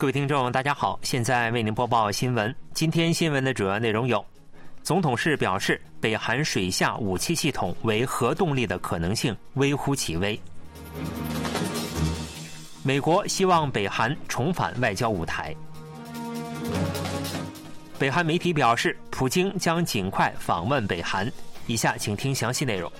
各位听众，大家好，现在为您播报新闻。今天新闻的主要内容有：总统室表示，北韩水下武器系统为核动力的可能性微乎其微；美国希望北韩重返外交舞台；北韩媒体表示，普京将尽快访问北韩。以下请听详细内容。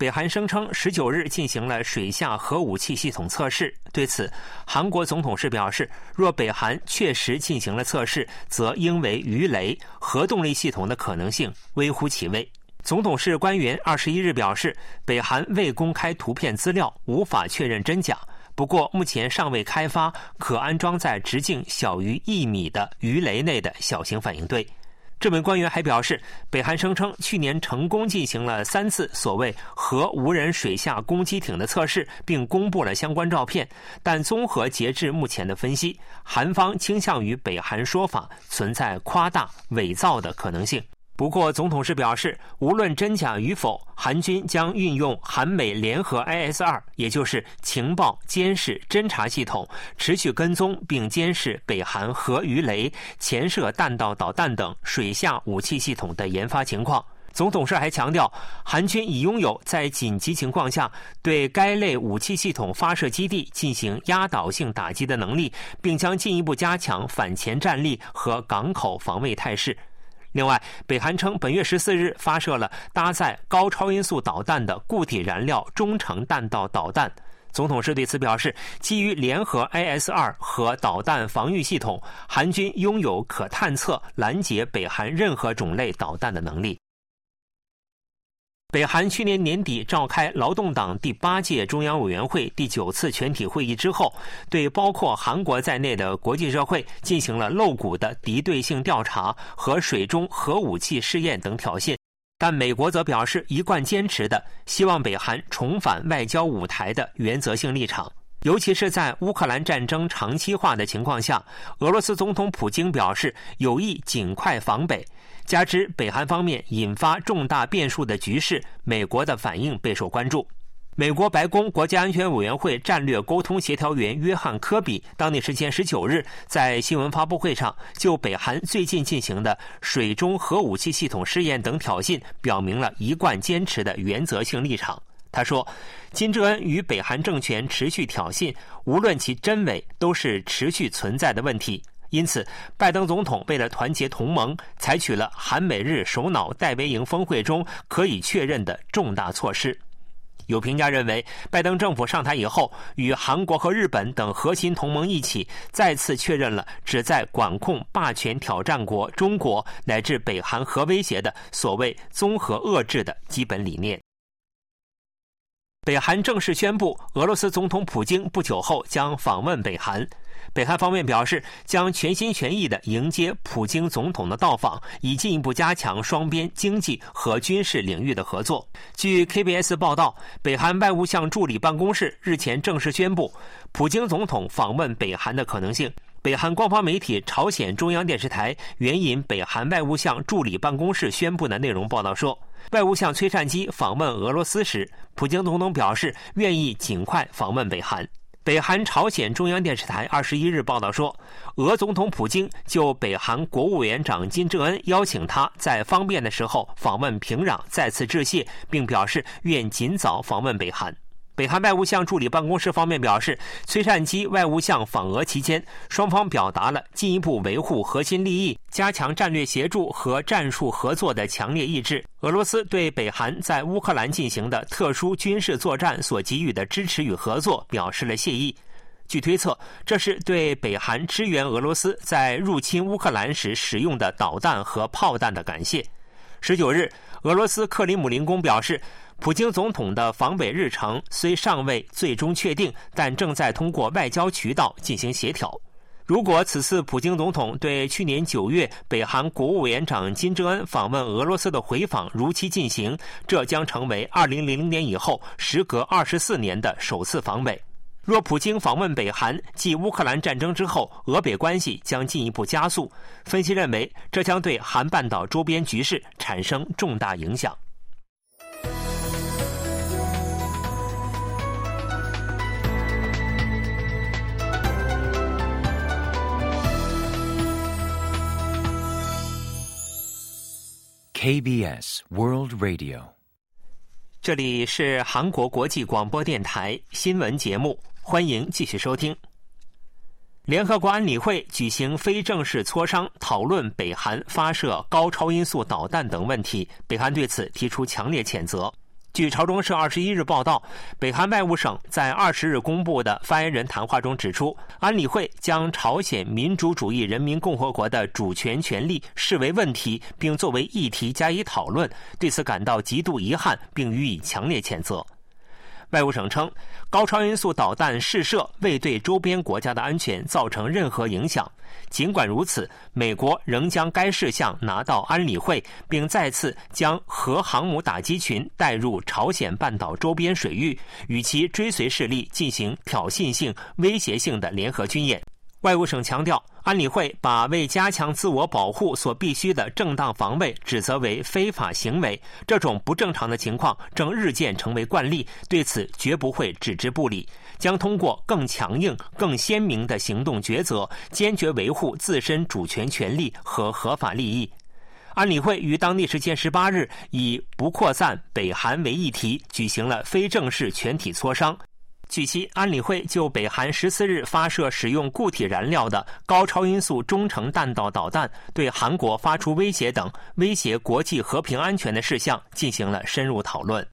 北韩声称，十九日进行了水下核武器系统测试。对此，韩国总统室表示，若北韩确实进行了测试，则应为鱼雷，核动力系统的可能性微乎其微。总统室官员二十一日表示，北韩未公开图片资料，无法确认真假。不过，目前尚未开发可安装在直径小于一米的鱼雷内的小型反应堆。这名官员还表示，北韩声称去年成功进行了三次所谓核无人水下攻击艇的测试，并公布了相关照片。但综合截至目前的分析，韩方倾向于北韩说法存在夸大、伪造的可能性。不过，总统室表示，无论真假与否，韩军将运用韩美联合 IS-2，也就是情报、监视、侦察系统，持续跟踪并监视北韩核鱼雷、潜射弹道导弹等水下武器系统的研发情况。总统室还强调，韩军已拥有在紧急情况下对该类武器系统发射基地进行压倒性打击的能力，并将进一步加强反潜战力和港口防卫态势。另外，北韩称本月十四日发射了搭载高超音速导弹的固体燃料中程弹道导弹。总统室对此表示，基于联合 AS2 和导弹防御系统，韩军拥有可探测、拦截北韩任何种类导弹的能力。北韩去年年底召开劳动党第八届中央委员会第九次全体会议之后，对包括韩国在内的国际社会进行了露骨的敌对性调查和水中核武器试验等挑衅。但美国则表示一贯坚持的希望北韩重返外交舞台的原则性立场，尤其是在乌克兰战争长期化的情况下，俄罗斯总统普京表示有意尽快防北。加之北韩方面引发重大变数的局势，美国的反应备受关注。美国白宫国家安全委员会战略沟通协调员约翰·科比当地时间十九日在新闻发布会上，就北韩最近进行的水中核武器系统试验等挑衅，表明了一贯坚持的原则性立场。他说：“金正恩与北韩政权持续挑衅，无论其真伪，都是持续存在的问题。”因此，拜登总统为了团结同盟，采取了韩美日首脑戴维营峰会中可以确认的重大措施。有评价认为，拜登政府上台以后，与韩国和日本等核心同盟一起，再次确认了旨在管控霸权挑战国中国乃至北韩核威胁的所谓综合遏制的基本理念。北韩正式宣布，俄罗斯总统普京不久后将访问北韩。北韩方面表示，将全心全意地迎接普京总统的到访，以进一步加强双边经济和军事领域的合作。据 KBS 报道，北韩外务相助理办公室日前正式宣布，普京总统访问北韩的可能性。北韩官方媒体朝鲜中央电视台援引北韩外务相助理办公室宣布的内容报道说，外务相崔善基访问俄罗斯时，普京总统表示愿意尽快访问北韩。北韩朝鲜中央电视台二十一日报道说，俄总统普京就北韩国务委员长金正恩邀请他在方便的时候访问平壤再次致谢，并表示愿尽早访问北韩。北韩外务相助理办公室方面表示，崔善基外务相访俄期间，双方表达了进一步维护核心利益、加强战略协助和战术合作的强烈意志。俄罗斯对北韩在乌克兰进行的特殊军事作战所给予的支持与合作表示了谢意。据推测，这是对北韩支援俄罗斯在入侵乌克兰时使用的导弹和炮弹的感谢。十九日，俄罗斯克里姆林宫表示。普京总统的访北日程虽尚未最终确定，但正在通过外交渠道进行协调。如果此次普京总统对去年九月北韩国务委员长金正恩访问俄罗斯的回访如期进行，这将成为二零零零年以后时隔二十四年的首次访北。若普京访问北韩，继乌克兰战争之后，俄北关系将进一步加速。分析认为，这将对韩半岛周边局势产生重大影响。KBS World Radio，这里是韩国国际广播电台新闻节目，欢迎继续收听。联合国安理会举行非正式磋商，讨论北韩发射高超音速导弹等问题。北韩对此提出强烈谴责。据朝中社二十一日报道，北韩外务省在二十日公布的发言人谈话中指出，安理会将朝鲜民主主义人民共和国的主权权利视为问题，并作为议题加以讨论，对此感到极度遗憾，并予以强烈谴责。外务省称，高超音速导弹试射未对周边国家的安全造成任何影响。尽管如此，美国仍将该事项拿到安理会，并再次将核航母打击群带入朝鲜半岛周边水域，与其追随势力进行挑衅性、威胁性的联合军演。外务省强调，安理会把为加强自我保护所必须的正当防卫指责为非法行为，这种不正常的情况正日渐成为惯例，对此绝不会置之不理，将通过更强硬、更鲜明的行动抉择，坚决维护自身主权权利和合法利益。安理会于当地时间十八日以不扩散北韩为议题，举行了非正式全体磋商。据悉，安理会就北韩十四日发射使用固体燃料的高超音速中程弹道导弹，对韩国发出威胁等威胁国际和平安全的事项进行了深入讨论。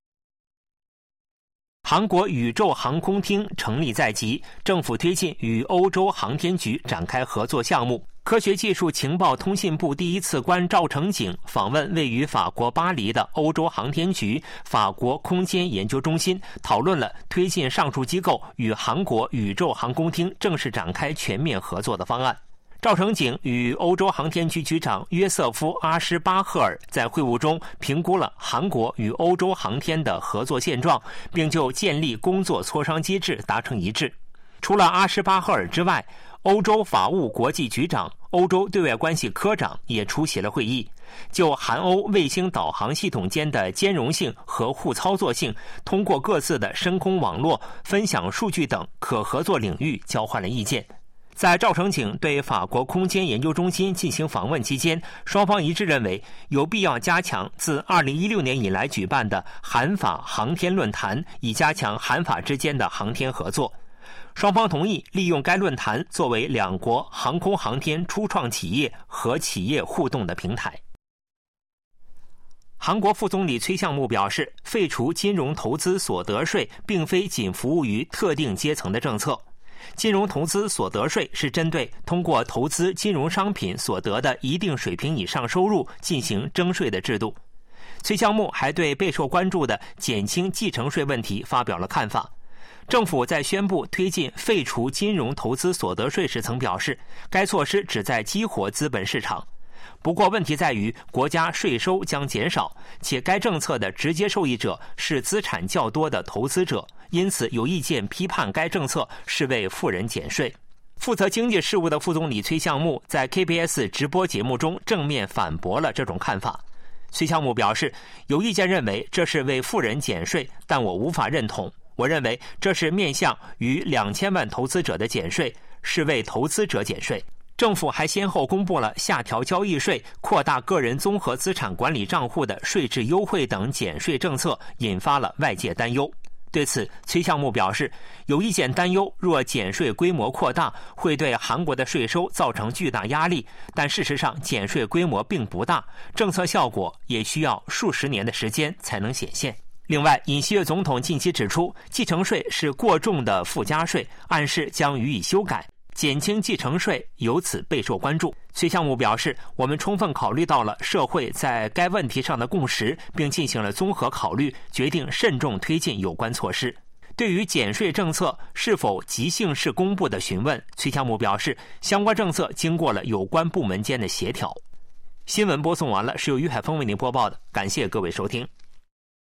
韩国宇宙航空厅成立在即，政府推进与欧洲航天局展开合作项目。科学技术情报通信部第一次官赵成景访问位于法国巴黎的欧洲航天局法国空间研究中心，讨论了推进上述机构与韩国宇宙航空厅正式展开全面合作的方案。赵成景与欧洲航天局局长约瑟夫·阿什巴赫尔在会晤中评估了韩国与欧洲航天的合作现状，并就建立工作磋商机制达成一致。除了阿什巴赫尔之外，欧洲法务国际局长、欧洲对外关系科长也出席了会议，就韩欧卫星导航系统间的兼容性和互操作性，通过各自的深空网络分享数据等可合作领域交换了意见。在赵成景对法国空间研究中心进行访问期间，双方一致认为有必要加强自2016年以来举办的韩法航天论坛，以加强韩法之间的航天合作。双方同意利用该论坛作为两国航空航天初创企业和企业互动的平台。韩国副总理崔相木表示，废除金融投资所得税并非仅服务于特定阶层的政策。金融投资所得税是针对通过投资金融商品所得的一定水平以上收入进行征税的制度。崔相木还对备受关注的减轻继承税问题发表了看法。政府在宣布推进废除金融投资所得税时，曾表示该措施旨在激活资本市场。不过，问题在于国家税收将减少，且该政策的直接受益者是资产较多的投资者，因此有意见批判该政策是为富人减税。负责经济事务的副总理崔相木在 KBS 直播节目中正面反驳了这种看法。崔相木表示，有意见认为这是为富人减税，但我无法认同。我认为这是面向于两千万投资者的减税，是为投资者减税。政府还先后公布了下调交易税、扩大个人综合资产管理账户的税制优惠等减税政策，引发了外界担忧。对此，崔相木表示，有意见担忧，若减税规模扩大，会对韩国的税收造成巨大压力。但事实上，减税规模并不大，政策效果也需要数十年的时间才能显现。另外，尹锡悦总统近期指出，继承税是过重的附加税，暗示将予以修改，减轻继承税由此备受关注。崔项目表示，我们充分考虑到了社会在该问题上的共识，并进行了综合考虑，决定慎重推进有关措施。对于减税政策是否即兴式公布的询问，崔项目表示，相关政策经过了有关部门间的协调。新闻播送完了，是由于海峰为您播报的，感谢各位收听。